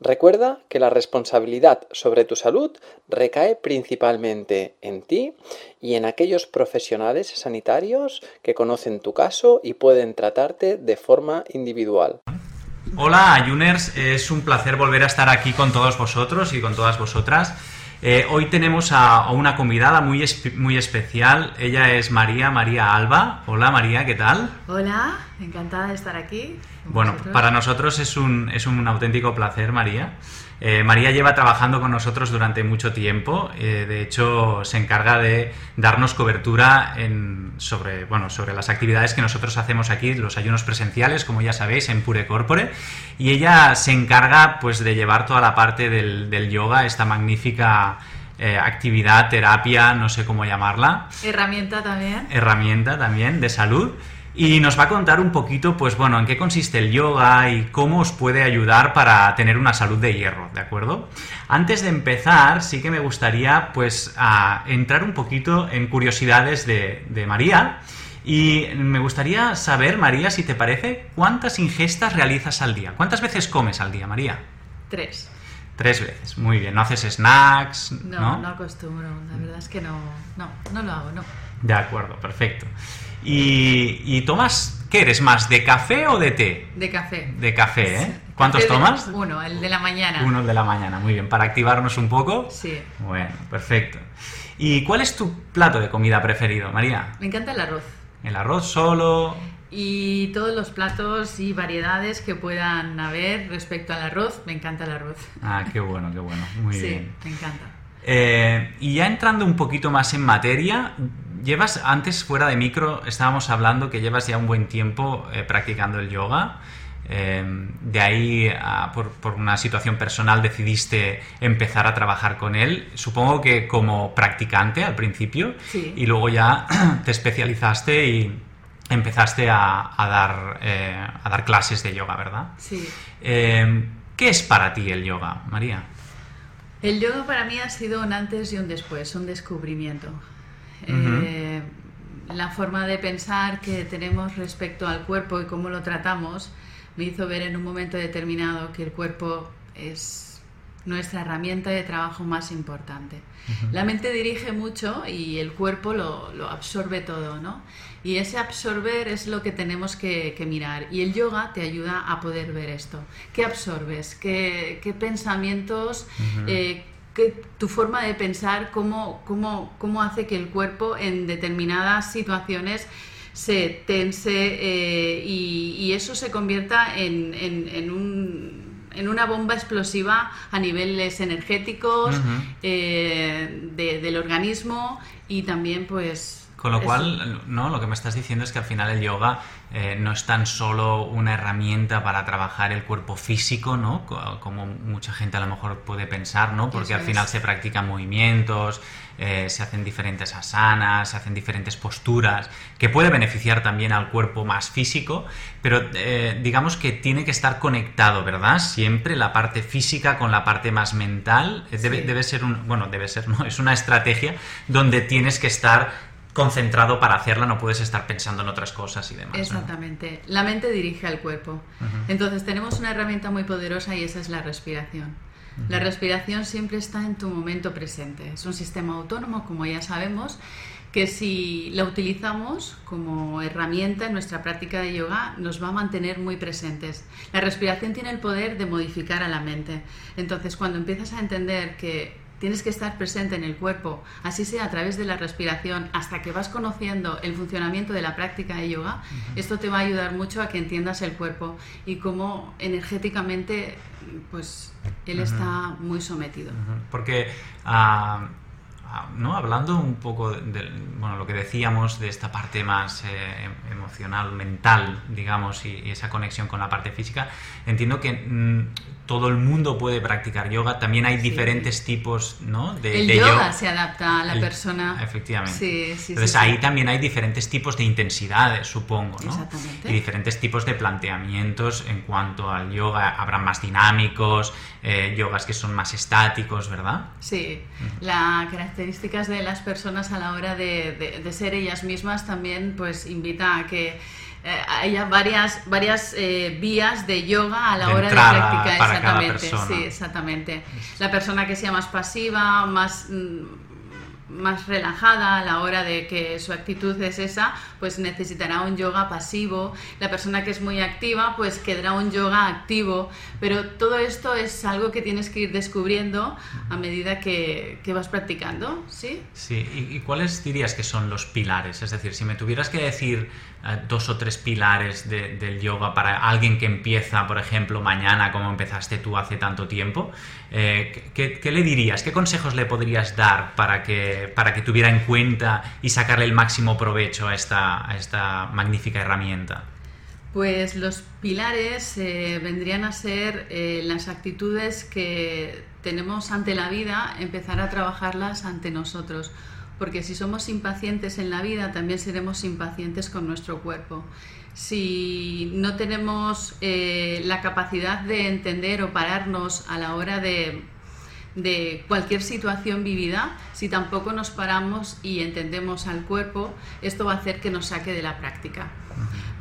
Recuerda que la responsabilidad sobre tu salud recae principalmente en ti y en aquellos profesionales sanitarios que conocen tu caso y pueden tratarte de forma individual. Hola, Ayuners, es un placer volver a estar aquí con todos vosotros y con todas vosotras. Eh, hoy tenemos a, una convidada muy, muy especial. Ella es María, María Alba. Hola María, ¿qué tal? Hola, encantada de estar aquí. Bueno, para nosotros es un, es un auténtico placer, María. Eh, María lleva trabajando con nosotros durante mucho tiempo, eh, de hecho se encarga de darnos cobertura sobre, bueno, sobre las actividades que nosotros hacemos aquí, los ayunos presenciales, como ya sabéis, en Pure Corpore, y ella se encarga pues de llevar toda la parte del, yoga, esta magnífica eh, actividad, terapia, no sé cómo llamarla. Herramienta también. Herramienta también de salud y nos va a contar un poquito, pues bueno, en qué consiste el yoga y cómo os puede ayudar para tener una salud de hierro, ¿de acuerdo? Antes de empezar, sí que me gustaría, pues, entrar un poquito en curiosidades de, de María. Y me gustaría saber, María, si te parece, ¿cuántas ingestas realizas al día? ¿Cuántas veces comes al día, María? Tres. Tres veces, muy bien. ¿No haces snacks? No, no, no acostumbro. La verdad es que no, no, no lo hago, no. De acuerdo, perfecto. Y, tomas, ¿qué eres más, de café o de té? De café. De café, ¿eh? ¿Cuántos tomas? Uno, el de la mañana. Uno el de la mañana, muy bien. ¿Para activarnos un poco? Sí. Bueno, perfecto. ¿Y cuál es tu plato de comida preferido, María? Me encanta el arroz. ¿El arroz solo? Y todos los platos y variedades que puedan haber respecto al arroz, me encanta el arroz. Ah, qué bueno, qué bueno. Muy bien. Sí, me encanta. Eh, y ya entrando un poquito más en materia, llevas antes fuera de micro, estábamos hablando que llevas ya un buen tiempo eh, practicando el yoga. Eh, de ahí, por, una situación personal, decidiste empezar a trabajar con él. Supongo que como practicante al principio. Y luego ya te especializaste y empezaste a, dar, a dar clases de yoga, ¿verdad? Sí. ¿Qué es para ti el yoga, María? El yoga para mí ha sido un antes y un después, un descubrimiento. Eh, la forma de pensar que tenemos respecto al cuerpo y cómo lo tratamos me hizo ver en un momento determinado que el cuerpo es nuestra herramienta de trabajo más importante. La mente dirige mucho y el cuerpo lo, lo, absorbe todo, ¿no? Y ese absorber es lo que tenemos que, mirar. Y el yoga te ayuda a poder ver esto. ¿Qué absorbes? ¿Qué, qué pensamientos? Eh, qué, tu forma de pensar, cómo, cómo, cómo hace que el cuerpo en determinadas situaciones se tense eh, y, eso se convierta en, en, un en una bomba explosiva a niveles energéticos eh, del organismo y también pues con lo cual, ¿no? Lo que me estás diciendo es que al final el yoga eh, no es tan solo una herramienta para trabajar el cuerpo físico, ¿no? Como mucha gente a lo mejor puede pensar, ¿no? Porque al final se practican movimientos, eh, se hacen diferentes asanas, se hacen diferentes posturas, que puede beneficiar también al cuerpo más físico, pero eh, digamos que tiene que estar conectado, ¿verdad? Siempre la parte física con la parte más mental. Debe, debe ser un, bueno, debe ser, ¿no? Es una estrategia donde tienes que estar concentrado para hacerla, no puedes estar pensando en otras cosas y demás. Exactamente. La mente dirige al cuerpo. Entonces tenemos una herramienta muy poderosa y esa es la respiración. La respiración siempre está en tu momento presente. Es un sistema autónomo, como ya sabemos, que si la utilizamos como herramienta en nuestra práctica de yoga nos va a mantener muy presentes. La respiración tiene el poder de modificar a la mente. Entonces, cuando empiezas a entender que tienes que estar presente en el cuerpo, así sea a través de la respiración, hasta que vas conociendo el funcionamiento de la práctica de yoga, esto te va a ayudar mucho a que entiendas el cuerpo y cómo energéticamente pues él está muy sometido. Porque uh, Ah, ¿no? hablando un poco de, bueno, lo que decíamos de esta parte más eh, emocional, mental, digamos, y, esa conexión con la parte física, entiendo que mm, todo el mundo puede practicar yoga. También hay diferentes tipos ¿no? de, el yoga, se adapta a la persona. Efectivamente. Entonces ahí también hay diferentes tipos de intensidades, supongo, ¿no? Exactamente. Y diferentes tipos de planteamientos en cuanto al yoga. Habrá más dinámicos, eh, yogas que son más estáticos, ¿verdad? Sí. La característica características de las personas a la hora de, ser ellas mismas también pues invita a que eh, haya varias, varias eh, vías de yoga a la hora de practicar. exactamente, sí, exactamente. La persona que sea más pasiva, más mm, más relajada a la hora de que su actitud es esa, pues necesitará un yoga pasivo. La persona que es muy activa, pues quedará un yoga activo. Pero todo esto es algo que tienes que ir descubriendo a medida que, vas practicando, ¿sí? Sí, ¿Y, cuáles dirías que son los pilares? Es decir, si me tuvieras que decir eh, dos o tres pilares del yoga para alguien que empieza, por ejemplo, mañana, como empezaste tú hace tanto tiempo, eh, ¿qué, le dirías? ¿Qué consejos le podrías dar para que, para que tuviera en cuenta y sacarle el máximo provecho a esta, magnífica herramienta? Pues los pilares eh, vendrían a ser las actitudes que tenemos ante la vida, empezar a trabajarlas ante nosotros porque si somos impacientes en la vida, también seremos impacientes con nuestro cuerpo. Si no tenemos eh, la capacidad de entender o pararnos a la hora de, cualquier situación vivida, si tampoco nos paramos y entendemos al cuerpo, esto va a hacer que nos saque de la práctica.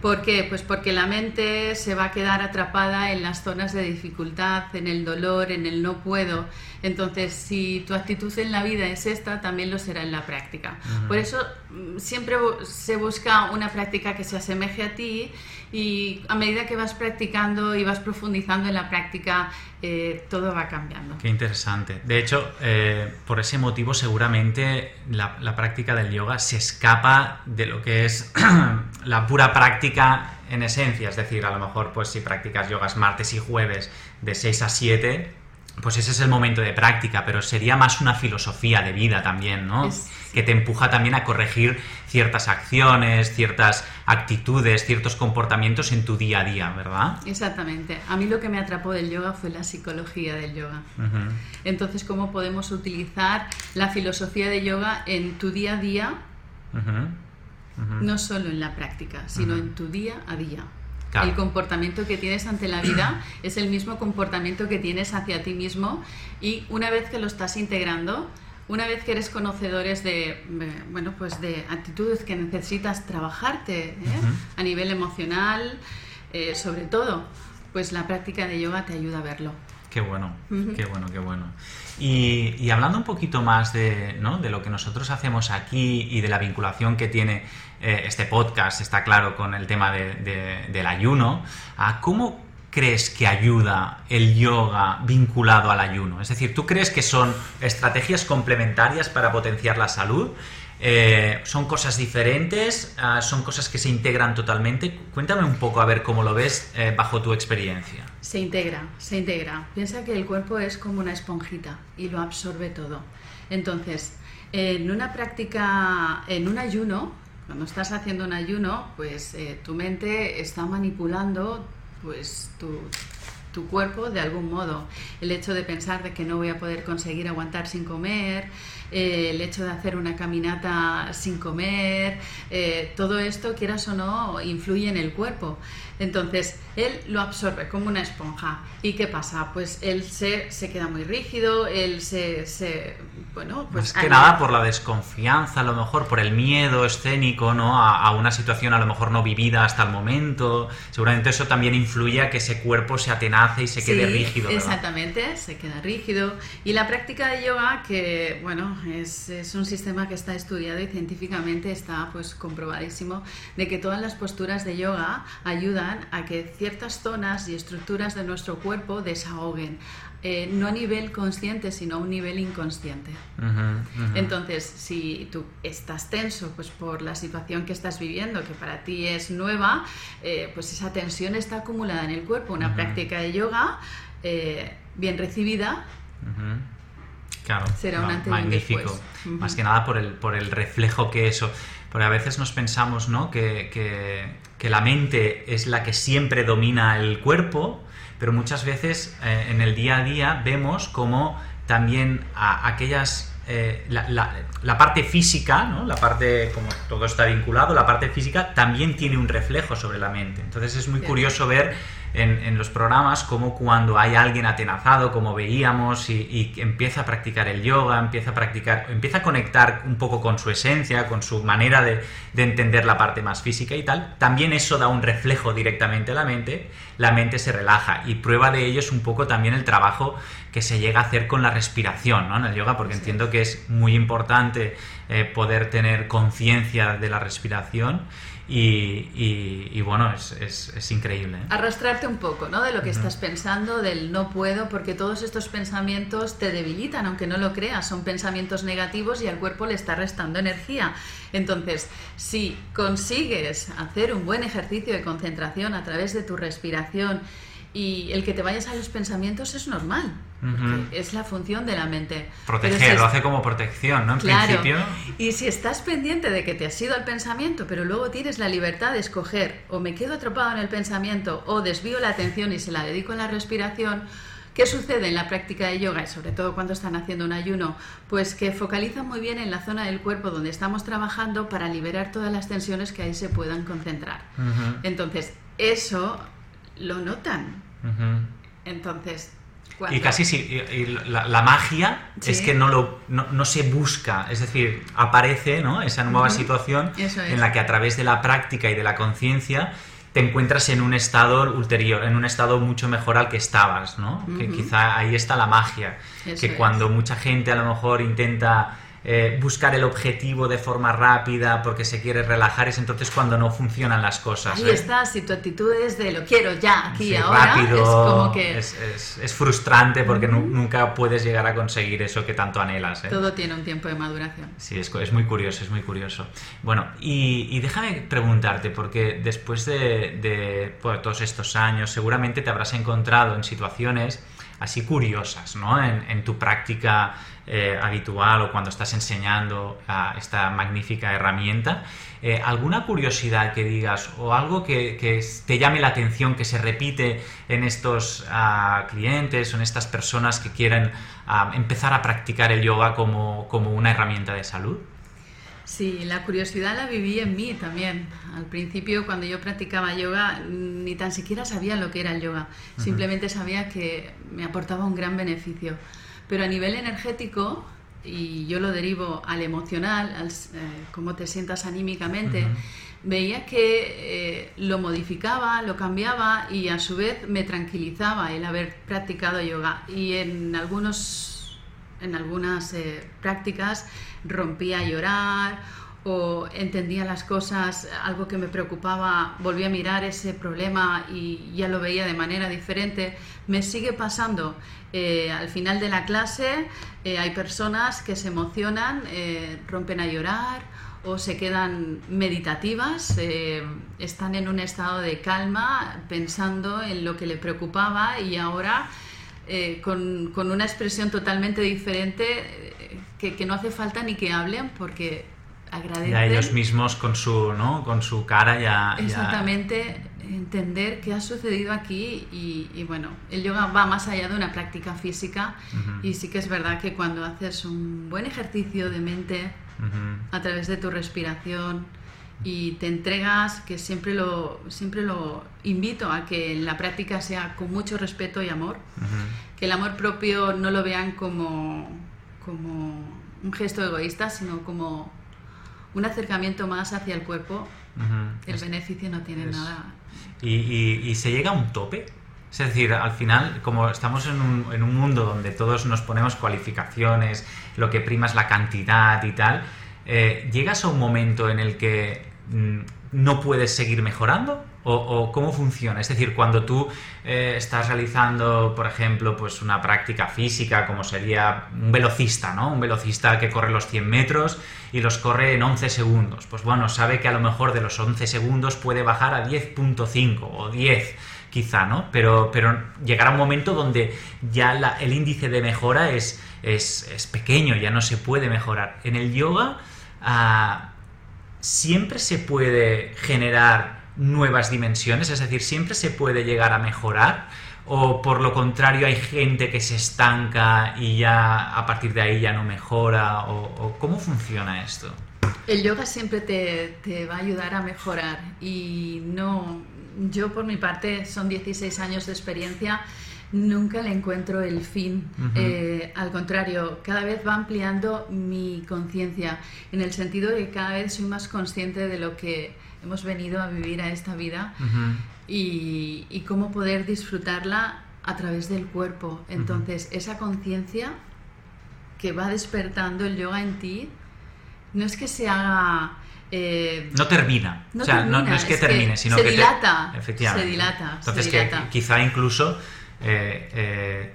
¿Por qué? Pues porque la mente se va a quedar atrapada en las zonas de dificultad, en el dolor, en el no puedo. Entonces, si tu actitud en la vida es esta, también lo será en la práctica. Por eso mm, siempre se busca una práctica que se asemeje a ti y a medida que vas practicando y vas profundizando en la práctica, eh, todo va cambiando. Qué interesante. De hecho, eh, por ese motivo seguramente la, la práctica del yoga se escapa de lo que es la pura práctica en esencia. Es decir, a lo mejor pues si practicas yogas martes y jueves de 6 a 7, pues ese es el momento de práctica, pero sería más una filosofía de vida también, ¿no? Que te empuja también a corregir ciertas acciones, ciertas actitudes, ciertos comportamientos en tu día a día, ¿verdad? Exactamente. A mí lo que me atrapó del yoga fue la psicología del yoga. Entonces, ¿cómo podemos utilizar la filosofía de yoga en tu día a día? No solo en la práctica, sino en tu día a día. El comportamiento que tienes ante la vida es el mismo comportamiento que tienes hacia ti mismo y una vez que lo estás integrando, una vez que eres conocedores de, bueno, pues de actitudes que necesitas trabajarte ¿eh? a nivel emocional, eh, sobre todo, pues la práctica de yoga te ayuda a verlo. Qué bueno, qué bueno, qué bueno. Y, hablando un poquito más de, ¿no? de lo que nosotros hacemos aquí y de la vinculación que tiene eh, este podcast, está claro, con el tema del ayuno, ¿cómo crees que ayuda el yoga vinculado al ayuno? Es decir, ¿tú crees que son estrategias complementarias para potenciar la salud? Eh, ¿Son cosas diferentes? Ah, ¿Son cosas que se integran totalmente? Cuéntame un poco a ver cómo lo ves eh, bajo tu experiencia. Se integra, se integra. Piensa que el cuerpo es como una esponjita y lo absorbe todo. Entonces, en una práctica, en un ayuno, cuando estás haciendo un ayuno, pues eh, tu mente está manipulando pues tu, tu cuerpo de algún modo. El hecho de pensar de que no voy a poder conseguir aguantar sin comer, eh, el hecho de hacer una caminata sin comer, eh, todo esto, quieras o no, influye en el cuerpo. Entonces, él lo absorbe como una esponja. ¿Y qué pasa? Pues él se, se queda muy rígido, él se... se bueno, pues... Más que nada por la desconfianza, a lo mejor por el miedo escénico, ¿no? A, una situación a lo mejor no vivida hasta el momento. Seguramente eso también influye a que ese cuerpo se atenace y se quede rígido. Exactamente, se queda rígido. Y la práctica de yoga, que bueno, es, es un sistema que está estudiado y científicamente está pues comprobadísimo de que todas las posturas de yoga ayudan a que ciertas zonas y estructuras de nuestro cuerpo desahoguen. Eh, no a nivel consciente, sino a un nivel inconsciente. Entonces, si tú estás tenso pues por la situación que estás viviendo, que para ti es nueva, eh, pues esa tensión está acumulada en el cuerpo. Una práctica de yoga eh, bien recibida claro, será un antes magnífico. Más que nada por el, por el reflejo que eso. Porque a veces nos pensamos ¿no? que, que, que la mente es la que siempre domina el cuerpo pero muchas veces eh, en el día a día vemos como también aquellas eh, la, parte física, ¿no? la parte, como todo está vinculado, la parte física también tiene un reflejo sobre la mente. Entonces es muy curioso ver en, los programas como cuando hay alguien atenazado, como veíamos, y, empieza a practicar el yoga, empieza a practicar, empieza a conectar un poco con su esencia, con su manera de, de entender la parte más física y tal, también eso da un reflejo directamente a la mente, la mente se relaja y prueba de ello es un poco también el trabajo que se llega a hacer con la respiración ¿no? en el yoga, porque entiendo que es muy importante eh, poder tener conciencia de la respiración y, bueno, es, increíble. ¿eh? Arrastrarte un poco, ¿no? De lo que estás pensando, del no puedo, porque todos estos pensamientos te debilitan, aunque no lo creas, son pensamientos negativos y al cuerpo le está restando energía. Entonces, si consigues hacer un buen ejercicio de concentración a través de tu respiración y el que te vayas a los pensamientos es normal. Es la función de la mente. Proteger, lo hace como protección, ¿no? En principio. Y si estás pendiente de que te has ido al pensamiento, pero luego tienes la libertad de escoger o me quedo atrapado en el pensamiento o desvío la atención y se la dedico a la respiración, ¿Qué sucede en la práctica de yoga y sobre todo cuando están haciendo un ayuno? Pues que focalizan muy bien en la zona del cuerpo donde estamos trabajando para liberar todas las tensiones que ahí se puedan concentrar. Entonces, eso lo notan. Entonces, y casi sí, la, magia es que no, lo, no, se busca, es decir, aparece ¿no? esa nueva situación en la que a través de la práctica y de la conciencia te encuentras en un estado ulterior, en un estado mucho mejor al que estabas, ¿no? Que quizá ahí está la magia, que cuando mucha gente a lo mejor intenta eh, buscar el objetivo de forma rápida porque se quiere relajar, es entonces cuando no funcionan las cosas. Ahí ¿eh? está, si tu actitud es de lo quiero ya, aquí, ahora, rápido, es como que... Es, frustrante porque nunca puedes llegar a conseguir eso que tanto anhelas. ¿eh? Todo tiene un tiempo de maduración. Sí, es, es muy curioso, es muy curioso. Bueno, y, déjame preguntarte, porque después de, todos estos años, seguramente te habrás encontrado en situaciones así curiosas, ¿no? En, tu práctica eh, habitual o cuando estás enseñando esta magnífica herramienta. Eh, ¿Alguna curiosidad que digas o algo que, te llame la atención, que se repite en estos ah, clientes o en estas personas que quieren ah, empezar a practicar el yoga como, como una herramienta de salud? Sí, la curiosidad la viví en mí también. Al principio, cuando yo practicaba yoga, ni tan siquiera sabía lo que era el yoga. Simplemente sabía que me aportaba un gran beneficio. Pero a nivel energético, y yo lo derivo al emocional, al eh, cómo te sientas anímicamente, veía que eh, lo modificaba, lo cambiaba y a su vez me tranquilizaba el haber practicado yoga. Y en algunos en algunas eh, prácticas rompía a llorar o entendía las cosas, algo que me preocupaba, volvía a mirar ese problema y ya lo veía de manera diferente. Me sigue pasando. Eh, al final de la clase eh, hay personas que se emocionan, rompen a llorar o se quedan meditativas, están en un estado de calma pensando en lo que le preocupaba y ahora eh, con, con, una expresión totalmente diferente eh, que, que, no hace falta ni que hablen porque agradecen. a ellos mismos con su, ¿no? con su cara ya... Exactamente, entender qué ha sucedido aquí y, y, bueno, el yoga va más allá de una práctica física y sí que es verdad que cuando haces un buen ejercicio de mente a través de tu respiración y te entregas, que siempre lo, siempre lo invito a que la práctica sea con mucho respeto y amor, que el amor propio no lo vean como, como un gesto egoísta, sino como un acercamiento más hacia el cuerpo. El beneficio no tiene nada. ¿Y, se llega a un tope? Es decir, al final, como estamos en un, en un mundo donde todos nos ponemos cualificaciones, lo que prima es la cantidad y tal, eh, ¿llegas a un momento en el que no puedes seguir mejorando? O, cómo funciona? Es decir, cuando tú eh, estás realizando, por ejemplo, pues una práctica física, como sería un velocista, ¿no? Un velocista que corre los 100 metros y los corre en 11 segundos. Pues bueno, sabe que a lo mejor de los 11 segundos puede bajar a 10.5 o 10 quizá, ¿no? Pero, pero llegará un momento donde ya el índice de mejora es, es, pequeño, ya no se puede mejorar. En el yoga ah, siempre se puede generar nuevas dimensiones, es decir, siempre se puede llegar a mejorar o por lo contrario hay gente que se estanca y ya a partir de ahí ya no mejora o, cómo funciona esto? El yoga siempre te, te, va a ayudar a mejorar y no, yo por mi parte son 16 años de experiencia, nunca le encuentro el fin. Eh, al contrario, cada vez va ampliando mi conciencia, en el sentido de que cada vez soy más consciente de lo que hemos venido a vivir a esta vida y, cómo poder disfrutarla a través del cuerpo. Entonces, esa conciencia que va despertando el yoga en ti, no es que se haga eh, no termina. o sea, no, es que termine, sino se que dilata, efectivamente. Se dilata. Entonces, que quizá incluso eh, eh,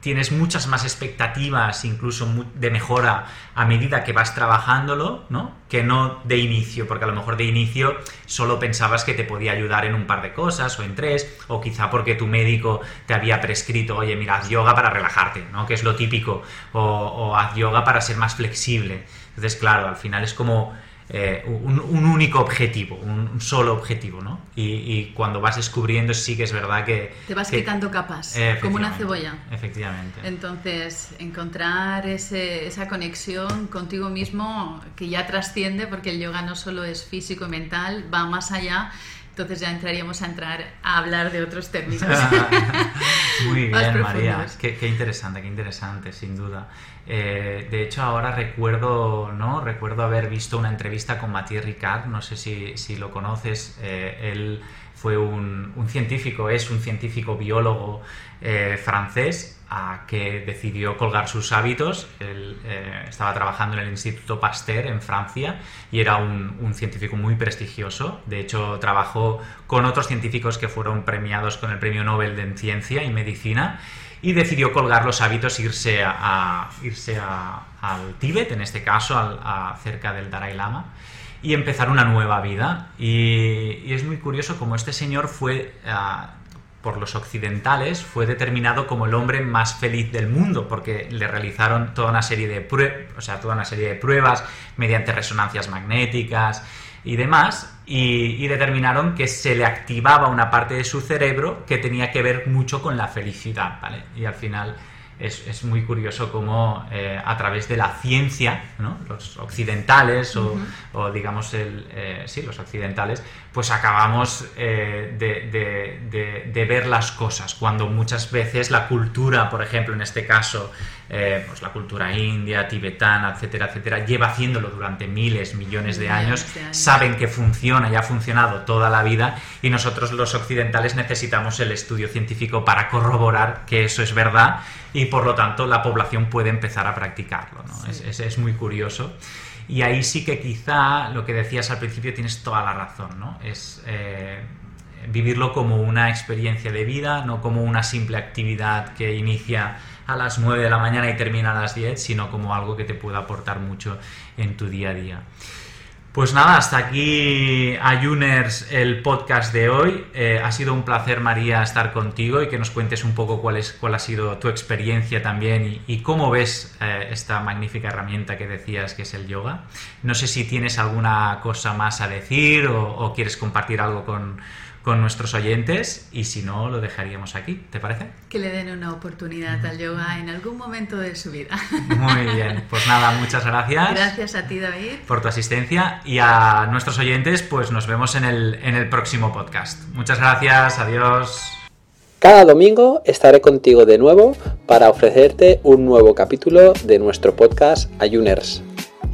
tienes muchas más expectativas, incluso de mejora a medida que vas trabajándolo, ¿no? Que no de inicio, porque a lo mejor de inicio solo pensabas que te podía ayudar en un par de cosas o en tres, o quizá porque tu médico te había prescrito, oye, mira, haz yoga para relajarte, ¿no? Que es lo típico, o, o haz yoga para ser más flexible. Entonces, claro, al final es como eh, un, único objetivo, un, solo objetivo, ¿no? Y, cuando vas descubriendo sí que es verdad que... Te vas quitando capas, como una cebolla. Efectivamente. Entonces, encontrar esa conexión contigo mismo que ya trasciende, porque el yoga no solo es físico y mental, va más allá entonces ya entraríamos a entrar a hablar de otros términos. Muy bien, María. Qué, qué, interesante, qué interesante, sin duda. Eh, de hecho, ahora recuerdo, ¿no? Recuerdo haber visto una entrevista con Mathieu Ricard, no sé si, si lo conoces. Eh, él fue un, científico, es un científico biólogo eh, francés a que decidió colgar sus hábitos. Él estaba trabajando en el Instituto Pasteur en Francia y era un, científico muy prestigioso. De hecho, trabajó con otros científicos que fueron premiados con el Premio Nobel de Ciencia y Medicina y decidió colgar los hábitos, irse, a, irse al Tíbet, en este caso, a, cerca del Dalai Lama, y empezar una nueva vida. Y, es muy curioso como este señor fue, ah, por los occidentales, fue determinado como el hombre más feliz del mundo, porque le realizaron toda una serie de, o sea, toda una serie de pruebas mediante resonancias magnéticas y demás, y, determinaron que se le activaba una parte de su cerebro que tenía que ver mucho con la felicidad, ¿vale? Y al final es, muy curioso cómo eh, a través de la ciencia, ¿no? los occidentales o, digamos el, eh, sí, los occidentales, pues acabamos eh, de, ver las cosas, cuando muchas veces la cultura, por ejemplo, en este caso, pues la cultura india, tibetana, etcétera, etcétera, lleva haciéndolo durante miles, millones de años, saben que funciona y ha funcionado toda la vida y nosotros los occidentales necesitamos el estudio científico para corroborar que eso es verdad y por lo tanto la población puede empezar a practicarlo. Es, muy curioso. Y ahí sí que quizá lo que decías al principio tienes toda la razón, ¿no? Es eh, vivirlo como una experiencia de vida, no como una simple actividad que inicia a las 9 de la mañana y termina a las 10, sino como algo que te pueda aportar mucho en tu día a día. Pues nada, hasta aquí Ayuners el podcast de hoy. Eh, ha sido un placer, María, estar contigo y que nos cuentes un poco cuál, es, cuál ha sido tu experiencia también y, cómo ves eh, esta magnífica herramienta que decías que es el yoga. No sé si tienes alguna cosa más a decir o, quieres compartir algo con, con nuestros oyentes y si no, lo dejaríamos aquí. ¿Te parece? Que le den una oportunidad al yoga en algún momento de su vida. Muy bien, pues nada, muchas gracias. Gracias a ti, David. Por tu asistencia y a nuestros oyentes, pues nos vemos en el, en el próximo podcast. Muchas gracias, adiós. Cada domingo estaré contigo de nuevo para ofrecerte un nuevo capítulo de nuestro podcast Ayuners.